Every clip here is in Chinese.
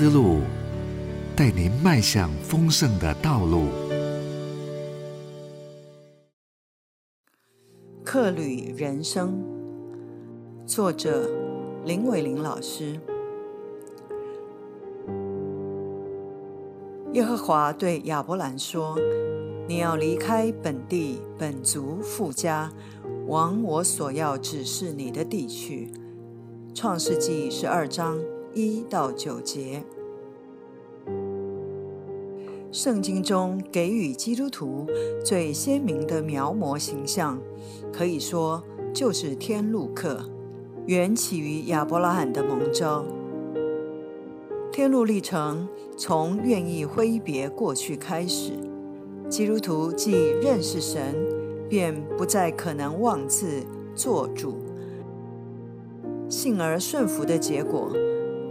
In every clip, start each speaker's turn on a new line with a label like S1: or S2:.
S1: 思路，带您迈向丰盛的道路。
S2: 客旅人生，作者林伟玲老师。耶和华对亚伯兰说：“你要离开本地、本族、富家，往我所要指示你的地去。”创世纪十二章一到九节。圣经中给予基督徒最鲜明的描摹形象，可以说就是天路客，缘起于亚伯拉罕的蒙召。天路历程从愿意挥别过去开始，基督徒既认识神，便不再可能妄自做主，信而顺服的结果，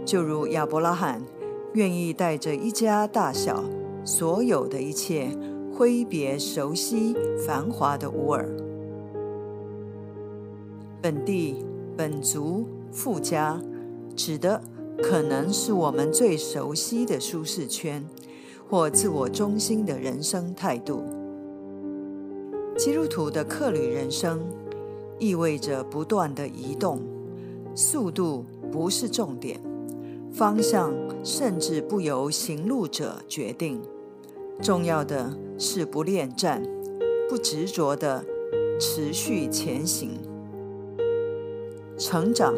S2: 就如亚伯拉罕愿意带着一家大小所有的一切，挥别熟悉繁华的乌尔，本地本族富家，指的。可能是我们最熟悉的舒适圈，或自我中心的人生态度。基督徒的客旅人生，意味着不断的移动，速度不是重点，方向甚至不由行路者决定。重要的是不恋战，不执着的持续前行。成长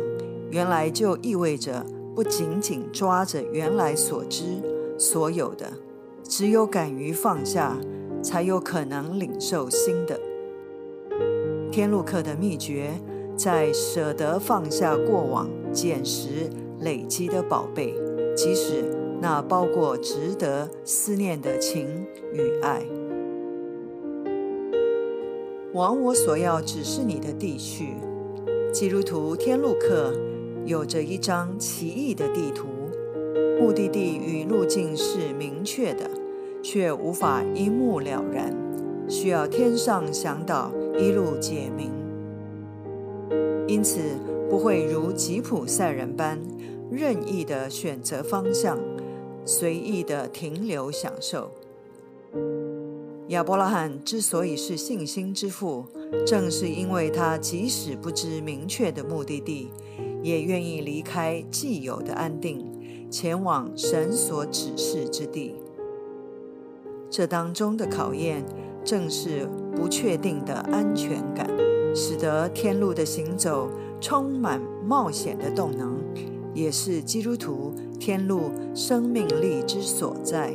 S2: 原来就意味着。不紧紧抓着原来所知所有的，只有敢于放下，才有可能领受新的。天路客的秘诀，在舍得放下过往捡拾累积的宝贝，即使那包括值得思念的情与爱。往我所要指示你的地去，基督徒天路客。有着一张奇异的地图，目的地与路径是明确的，却无法一目了然，需要天上向导一路解明。因此，不会如吉普赛人般任意的选择方向，随意的停留享受。亚伯拉罕之所以是信心之父，正是因为他即使不知明确的目的地。也愿意离开既有的安定，前往神所指示之地。这当中的考验，正是不确定的安全感，使得天路的行走充满冒险的动能，也是基督徒天路生命力之所在。